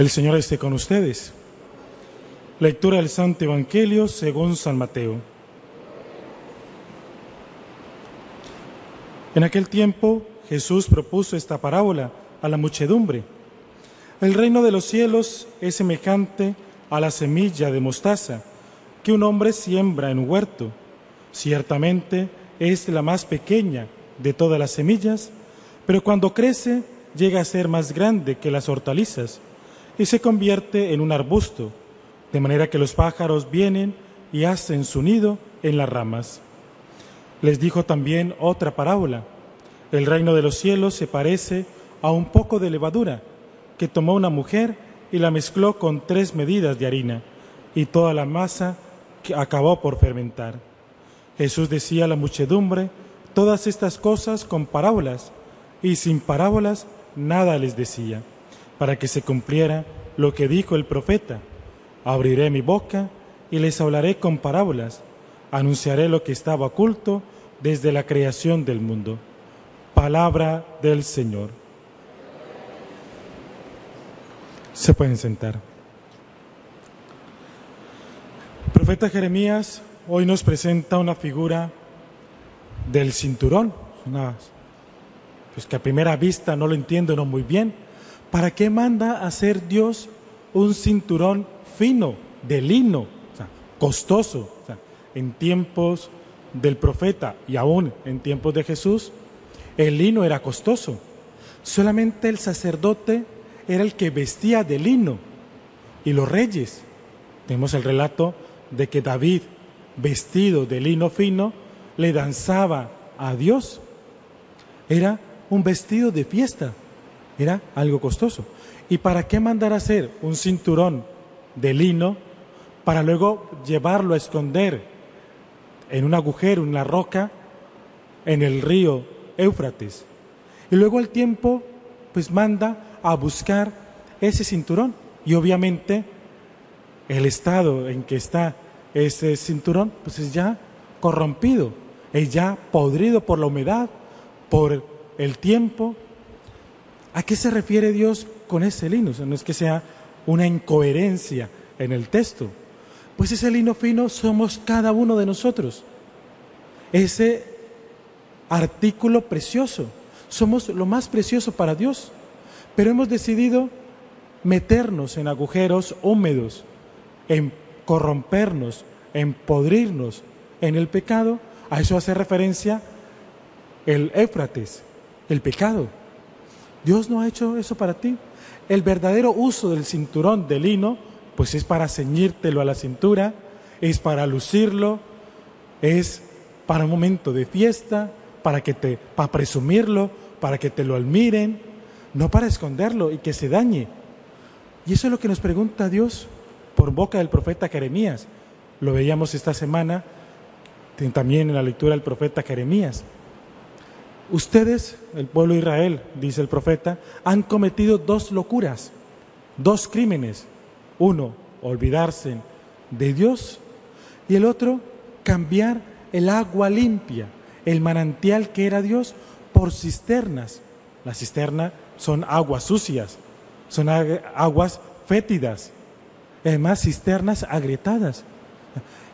El Señor esté con ustedes. Lectura del Santo Evangelio según San Mateo. En aquel tiempo Jesús propuso esta parábola a la muchedumbre. El reino de los cielos es semejante a la semilla de mostaza que un hombre siembra en un huerto. Ciertamente es la más pequeña de todas las semillas, pero cuando crece llega a ser más grande que las hortalizas y se convierte en un arbusto, de manera que los pájaros vienen y hacen su nido en las ramas. Les dijo también otra parábola. El reino de los cielos se parece a un poco de levadura que tomó una mujer y la mezcló con tres medidas de harina y toda la masa acabó por fermentar. Jesús decía a la muchedumbre todas estas cosas con parábolas y sin parábolas nada les decía, para que se cumpliera lo que dijo el profeta. Abriré mi boca y les hablaré con parábolas, anunciaré lo que estaba oculto desde la creación del mundo. Palabra del Señor. Se pueden sentar. Profeta Jeremías hoy nos presenta una figura del cinturón, pues que a primera vista no lo entiendo muy bien. ¿Para qué manda hacer Dios un cinturón fino, de lino, costoso? en tiempos del profeta y aún en tiempos de Jesús, el lino era costoso. Solamente el sacerdote era el que vestía de lino y los reyes. Tenemos el relato de que David, vestido de lino fino, le danzaba a Dios. Era un vestido de fiesta, era algo costoso. ¿Y para qué mandar a hacer un cinturón de lino para luego llevarlo a esconder en un agujero, en la roca, en el río Éufrates? Y luego el tiempo pues manda a buscar ese cinturón y obviamente el estado en que está ese cinturón, pues es ya corrompido, es ya podrido por la humedad, por el tiempo. ¿A qué se refiere Dios con ese lino? no es que sea una incoherencia en el texto. Pues ese lino fino somos cada uno de nosotros. Ese artículo precioso. Somos lo más precioso para Dios. Pero hemos decidido meternos en agujeros húmedos en corrompernos, en podrirnos en el pecado, a eso hace referencia el Éfrates, el pecado. Dios no ha hecho eso para ti. El verdadero uso del cinturón de lino, pues es para ceñírtelo a la cintura, es para lucirlo, es para un momento de fiesta, para que te, para presumirlo, para que te lo admiren, no para esconderlo y que se dañe. Y eso es lo que nos pregunta Dios por boca del profeta Jeremías. Lo veíamos esta semana también en la lectura del profeta Jeremías. Ustedes, el pueblo de Israel, dice el profeta, han cometido dos locuras, dos crímenes. Uno, olvidarse de Dios y el otro, cambiar el agua limpia, el manantial que era Dios, por cisternas. Las cisternas son aguas sucias, son aguas fétidas, además cisternas agrietadas.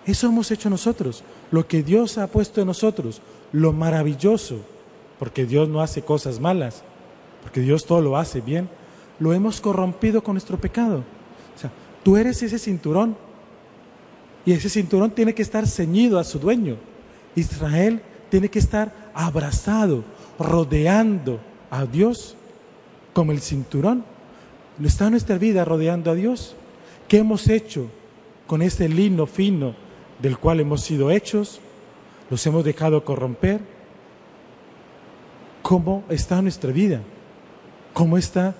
Eso hemos hecho nosotros, lo que Dios ha puesto en nosotros, lo maravilloso, porque Dios no hace cosas malas, porque Dios todo lo hace bien, lo hemos corrompido con nuestro pecado. O sea, tú eres ese cinturón y ese cinturón tiene que estar ceñido a su dueño. Israel tiene que estar abrazado, rodeando a Dios como el cinturón. ¿Está nuestra vida rodeando a Dios? ¿Qué hemos hecho con ese lino fino del cual hemos sido hechos? ¿Los hemos dejado corromper? ¿Cómo está nuestra vida? ¿Cómo está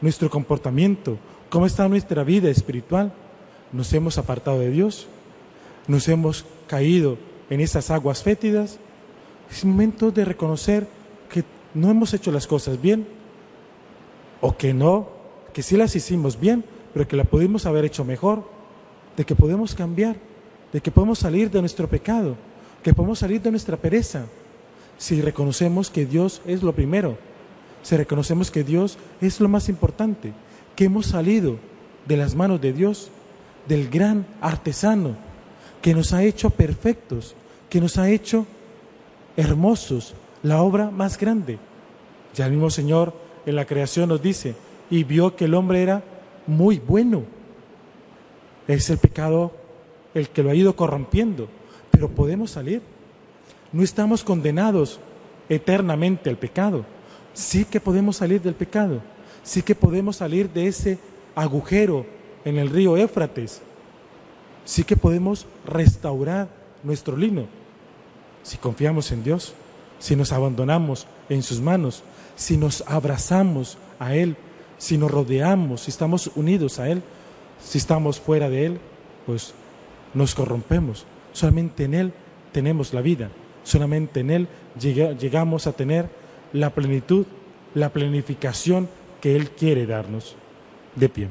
nuestro comportamiento, cómo está nuestra vida espiritual. Nos hemos apartado de Dios, nos hemos caído en esas aguas fétidas. Es momento de reconocer que no hemos hecho las cosas bien o que no, que sí las hicimos bien, pero que la pudimos haber hecho mejor, de que podemos cambiar, de que podemos salir de nuestro pecado, que podemos salir de nuestra pereza, si reconocemos que Dios es lo primero, si reconocemos que Dios es lo más importante, que hemos salido de las manos de Dios, del gran artesano, que nos ha hecho perfectos, que nos ha hecho hermosos, la obra más grande. Ya el mismo Señor en la creación nos dice, y vio que el hombre era muy bueno. Es el pecado el que lo ha ido corrompiendo, pero podemos salir. No estamos condenados eternamente al pecado. Sí que podemos salir del pecado. Sí que podemos salir de ese agujero en el río Éfrates. Sí que podemos restaurar nuestro lino. Si confiamos en Dios, si nos abandonamos en sus manos, si nos abrazamos a Él, si nos rodeamos, si estamos unidos a Él, si estamos fuera de Él, pues nos corrompemos. Solamente en Él tenemos la vida, solamente en Él llegamos a tener la plenitud, la planificación que Él quiere darnos. De pie.